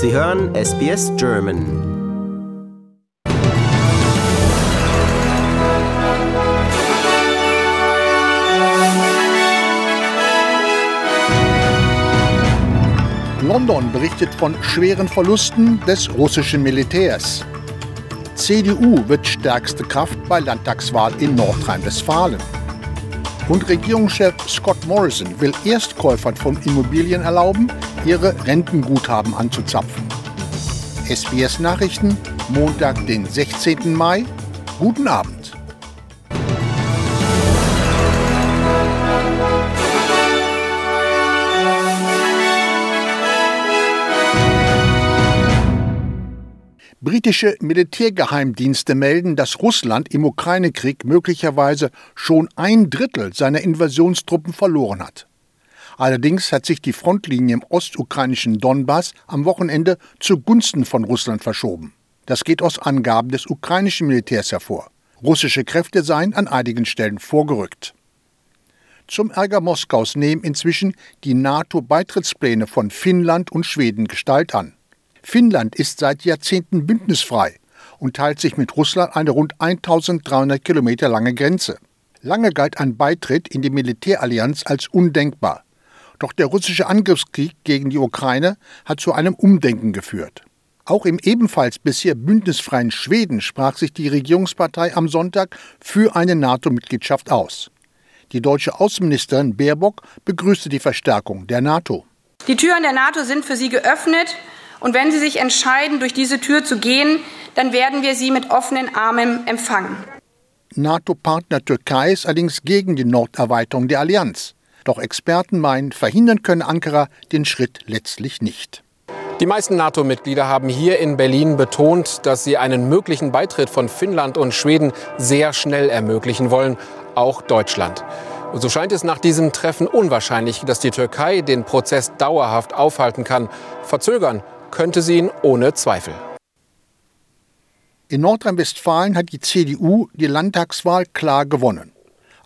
Sie hören SBS German. London berichtet von schweren Verlusten des russischen Militärs. CDU wird stärkste Kraft bei Landtagswahl in Nordrhein-Westfalen. Und Regierungschef Scott Morrison will Erstkäufern von Immobilien erlauben, ihre Rentenguthaben anzuzapfen. SBS Nachrichten, Montag, den 16. Mai. Guten Abend. Britische Militärgeheimdienste melden, dass Russland im Ukraine-Krieg möglicherweise schon ein Drittel seiner Invasionstruppen verloren hat. Allerdings hat sich die Frontlinie im ostukrainischen Donbass am Wochenende zugunsten von Russland verschoben. Das geht aus Angaben des ukrainischen Militärs hervor. Russische Kräfte seien an einigen Stellen vorgerückt. Zum Ärger Moskaus nehmen inzwischen die NATO-Beitrittspläne von Finnland und Schweden Gestalt an. Finnland ist seit Jahrzehnten bündnisfrei und teilt sich mit Russland eine rund 1300 Kilometer lange Grenze. Lange galt ein Beitritt in die Militärallianz als undenkbar. Doch der russische Angriffskrieg gegen die Ukraine hat zu einem Umdenken geführt. Auch im ebenfalls bisher bündnisfreien Schweden sprach sich die Regierungspartei am Sonntag für eine NATO-Mitgliedschaft aus. Die deutsche Außenministerin Baerbock begrüßte die Verstärkung der NATO. Die Türen der NATO sind für Sie geöffnet und wenn Sie sich entscheiden, durch diese Tür zu gehen, dann werden wir Sie mit offenen Armen empfangen. NATO-Partner Türkei ist allerdings gegen die Norderweiterung der Allianz. Doch Experten meinen, verhindern könne Ankara den Schritt letztlich nicht. Die meisten NATO-Mitglieder haben hier in Berlin betont, dass sie einen möglichen Beitritt von Finnland und Schweden sehr schnell ermöglichen wollen, auch Deutschland. Und so scheint es nach diesem Treffen unwahrscheinlich, dass die Türkei den Prozess dauerhaft aufhalten kann. Verzögern könnte sie ihn ohne Zweifel. In Nordrhein-Westfalen hat die CDU die Landtagswahl klar gewonnen.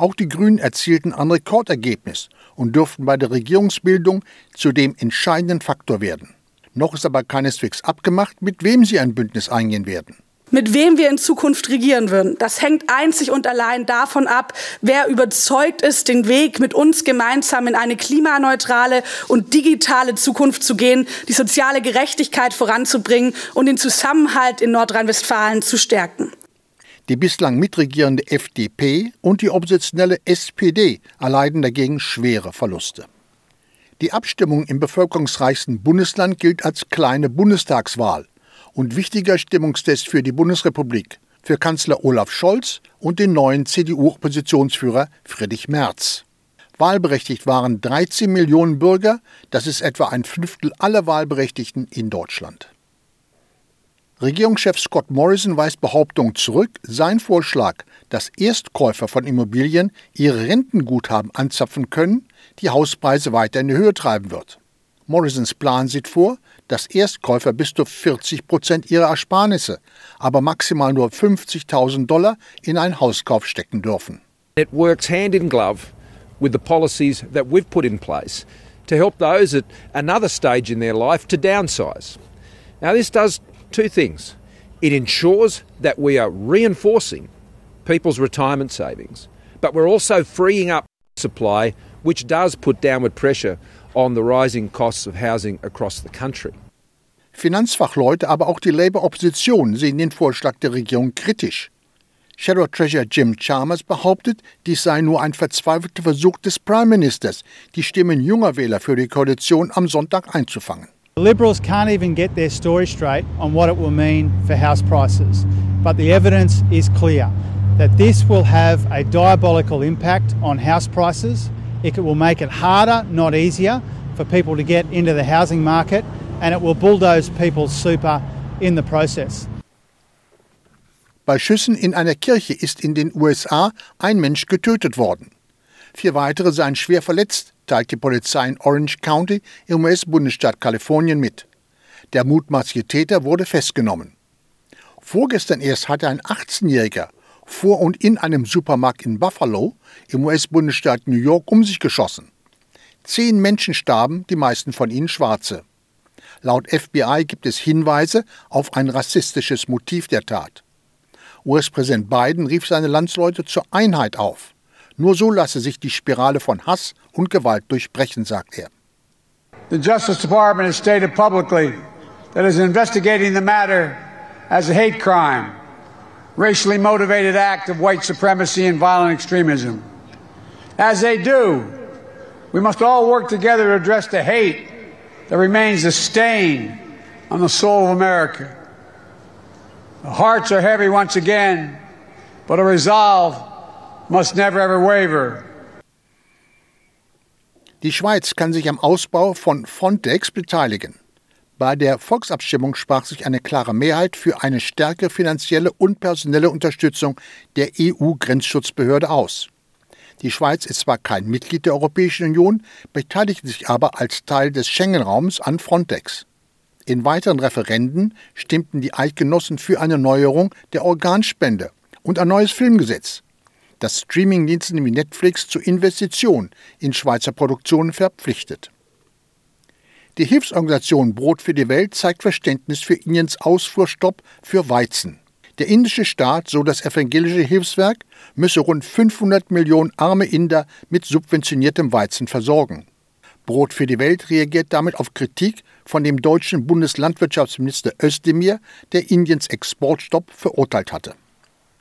Auch die Grünen erzielten ein Rekordergebnis und dürften bei der Regierungsbildung zu dem entscheidenden Faktor werden. Noch ist aber keineswegs abgemacht, mit wem sie ein Bündnis eingehen werden mit wem wir in Zukunft regieren würden. Das hängt einzig und allein davon ab, wer überzeugt ist, den Weg mit uns gemeinsam in eine klimaneutrale und digitale Zukunft zu gehen, die soziale Gerechtigkeit voranzubringen und den Zusammenhalt in Nordrhein-Westfalen zu stärken. Die bislang mitregierende FDP und die oppositionelle SPD erleiden dagegen schwere Verluste. Die Abstimmung im bevölkerungsreichsten Bundesland gilt als kleine Bundestagswahl und wichtiger Stimmungstest für die Bundesrepublik, für Kanzler Olaf Scholz und den neuen CDU-Oppositionsführer Friedrich Merz. Wahlberechtigt waren 13 Millionen Bürger, das ist etwa ein Fünftel aller Wahlberechtigten in Deutschland. Regierungschef Scott Morrison weist Behauptungen zurück, sein Vorschlag, dass Erstkäufer von Immobilien ihre Rentenguthaben anzapfen können, die Hauspreise weiter in die Höhe treiben wird. Morrisons Plan sieht vor, dass Erstkäufer bis zu 40 Prozent ihrer Ersparnisse, aber maximal nur 50.000 Dollar in einen Hauskauf stecken dürfen. It works hand in glove with the policies that we've put in place to help those at another stage in their life to downsize. Now, this does two things. It ensures that we are reinforcing people's retirement savings, but we're also freeing up supply, which does put downward pressure on the rising costs of housing across the country. Finanzfachleute, aber auch die Labour-Opposition sehen den Vorschlag der Regierung kritisch. Shadow Treasurer Jim Chalmers behauptet, dies sei nur ein verzweifelter Versuch des Prime Ministers, die Stimmen junger Wähler für die Koalition am Sonntag einzufangen. The Liberals can't even get their story straight on what it will mean for house prices. But the evidence is clear that this will have a diabolical impact on house prices It will make it harder, not easier, for people to get into the housing market, and it will bulldoze people's super in the process. Bei Schüssen in einer Kirche ist in den USA ein Mensch getötet worden. Vier weitere seien schwer verletzt, teilt die Polizei in Orange County im US-Bundesstaat Kalifornien mit. Der mutmaßliche Täter wurde festgenommen. Vorgestern erst hatte ein 18-Jähriger vor und in einem Supermarkt in Buffalo im US-Bundesstaat New York um sich geschossen. Zehn Menschen starben, die meisten von ihnen Schwarze. Laut FBI gibt es Hinweise auf ein rassistisches Motiv der Tat. US-Präsident Biden rief seine Landsleute zur Einheit auf. Nur so lasse sich die Spirale von Hass und Gewalt durchbrechen, sagt er. The Justice Department has stated publicly that it is investigating the matter as a hate crime, racially motivated act of white supremacy and violent extremism. As they do, we must all work together to address the hate that remains a stain on the soul of America. The hearts are heavy once again, but a resolve must never ever waver. Die Schweiz kann sich am Ausbau von Frontex beteiligen. Bei der Volksabstimmung sprach sich eine klare Mehrheit für eine stärkere finanzielle und personelle Unterstützung der EU-Grenzschutzbehörde aus. Die Schweiz ist zwar kein Mitglied der Europäischen Union, beteiligt sich aber als Teil des Schengen-Raums an Frontex. In weiteren Referenden stimmten die Eidgenossen für eine Neuerung der Organspende und ein neues Filmgesetz, das Streamingdiensten wie Netflix zur Investition in Schweizer Produktionen verpflichtet. Die Hilfsorganisation Brot für die Welt zeigt Verständnis für Indiens Ausfuhrstopp für Weizen. Der indische Staat, so das evangelische Hilfswerk, müsse rund 500 Millionen arme Inder mit subventioniertem Weizen versorgen. Brot für die Welt reagiert damit auf Kritik von dem deutschen Bundeslandwirtschaftsminister Özdemir, der Indiens Exportstopp verurteilt hatte.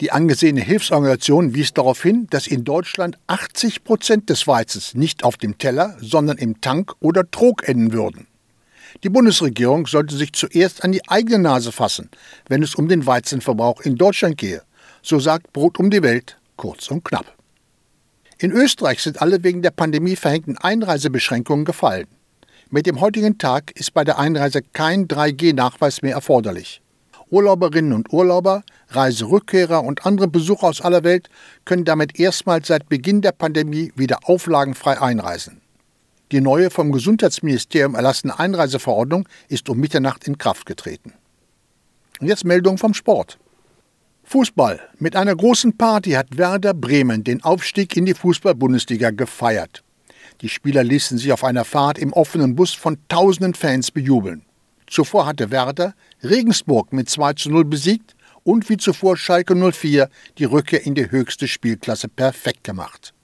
Die angesehene Hilfsorganisation wies darauf hin, dass in Deutschland 80 Prozent des Weizens nicht auf dem Teller, sondern im Tank oder Trog enden würden. Die Bundesregierung sollte sich zuerst an die eigene Nase fassen, wenn es um den Weizenverbrauch in Deutschland gehe. So sagt Brot um die Welt kurz und knapp. In Österreich sind alle wegen der Pandemie verhängten Einreisebeschränkungen gefallen. Mit dem heutigen Tag ist bei der Einreise kein 3G-Nachweis mehr erforderlich. Urlauberinnen und Urlauber, Reiserückkehrer und andere Besucher aus aller Welt können damit erstmals seit Beginn der Pandemie wieder auflagenfrei einreisen. Die neue vom Gesundheitsministerium erlassene Einreiseverordnung ist um Mitternacht in Kraft getreten. Und jetzt Meldung vom Sport. Fußball. Mit einer großen Party hat Werder Bremen den Aufstieg in die Fußball-Bundesliga gefeiert. Die Spieler ließen sich auf einer Fahrt im offenen Bus von tausenden Fans bejubeln. Zuvor hatte Werder Regensburg mit 2 zu 0 besiegt und wie zuvor Schalke 04 die Rückkehr in die höchste Spielklasse perfekt gemacht.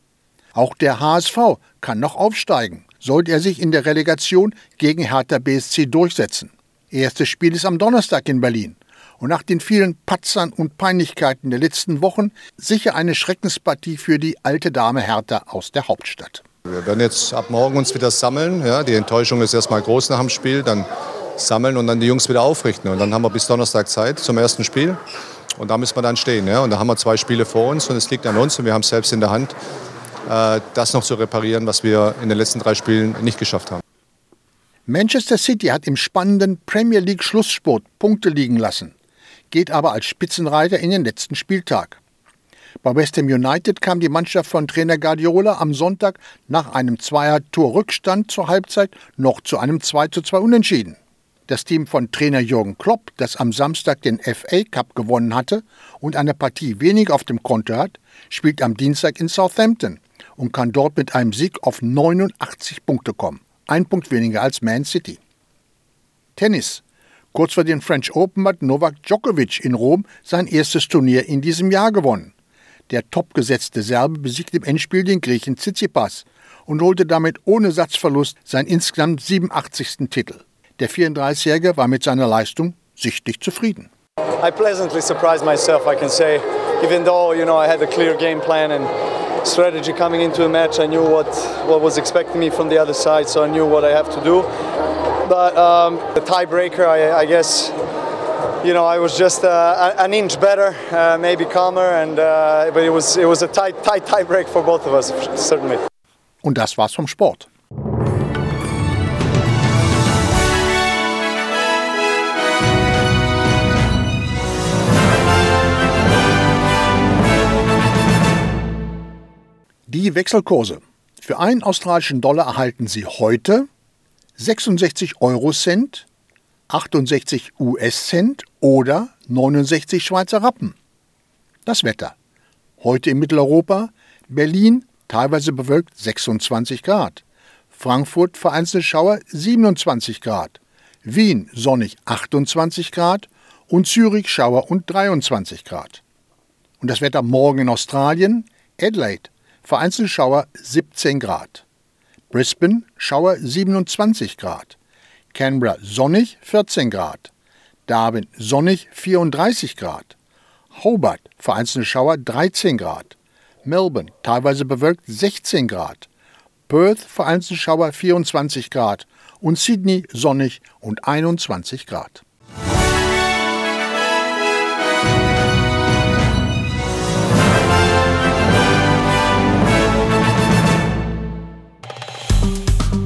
Auch der HSV kann noch aufsteigen, sollte er sich in der Relegation gegen Hertha BSC durchsetzen. Erstes Spiel ist am Donnerstag in Berlin und nach den vielen Patzern und Peinlichkeiten der letzten Wochen sicher eine Schreckenspartie für die alte Dame Hertha aus der Hauptstadt. Wir werden jetzt ab morgen uns wieder sammeln. Ja, die Enttäuschung ist erstmal groß nach dem Spiel. Dann sammeln und dann die Jungs wieder aufrichten. Und dann haben wir bis Donnerstag Zeit zum ersten Spiel. Und da müssen wir dann stehen. Ja? Und da haben wir zwei Spiele vor uns und es liegt an uns und wir haben es selbst in der Hand, äh, das noch zu reparieren, was wir in den letzten drei Spielen nicht geschafft haben. Manchester City hat im spannenden Premier League Schlusssport Punkte liegen lassen geht aber als Spitzenreiter in den letzten Spieltag. Bei West Ham United kam die Mannschaft von Trainer Guardiola am Sonntag nach einem Zweier-Tor-Rückstand zur Halbzeit noch zu einem 2:2 Unentschieden. Das Team von Trainer Jürgen Klopp, das am Samstag den FA Cup gewonnen hatte und eine Partie wenig auf dem Konto hat, spielt am Dienstag in Southampton und kann dort mit einem Sieg auf 89 Punkte kommen. Ein Punkt weniger als Man City. Tennis. Kurz vor den French Open hat Novak Djokovic in Rom sein erstes Turnier in diesem Jahr gewonnen. Der topgesetzte Serbe besiegte im Endspiel den Griechen Tsitsipas und holte damit ohne Satzverlust seinen insgesamt 87. Titel. Der 34-Jährige war mit seiner Leistung sichtlich zufrieden. I pleasantly surprised myself, I can say. Even though, you know, I had a clear game plan and strategy coming into a match, I knew what, what was expecting me from the other side, so I knew what I have to do. But um, the tiebreaker, I, I, guess, you know, I was just uh, an inch better, uh, maybe calmer, and uh, but it was it was a tight tight tiebreak for both of us, certainly. Und das war's vom Sport. Die Wechselkurse. Für einen australischen Dollar erhalten Sie heute 66 Eurocent, 68 US-Cent oder 69 Schweizer Rappen. Das Wetter. Heute in Mitteleuropa, Berlin teilweise bewölkt 26 Grad, Frankfurt vereinzelte Schauer 27 Grad, Wien sonnig 28 Grad und Zürich Schauer und 23 Grad. Und das Wetter morgen in Australien, Adelaide, vereinzelt Schauer 17 Grad. Brisbane Schauer 27 Grad. Canberra sonnig 14 Grad. Darwin sonnig 34 Grad. Hobart vereinzelte Schauer 13 Grad. Melbourne teilweise bewölkt 16 Grad. Perth vereinzelte Schauer 24 Grad und Sydney sonnig und 21 Grad.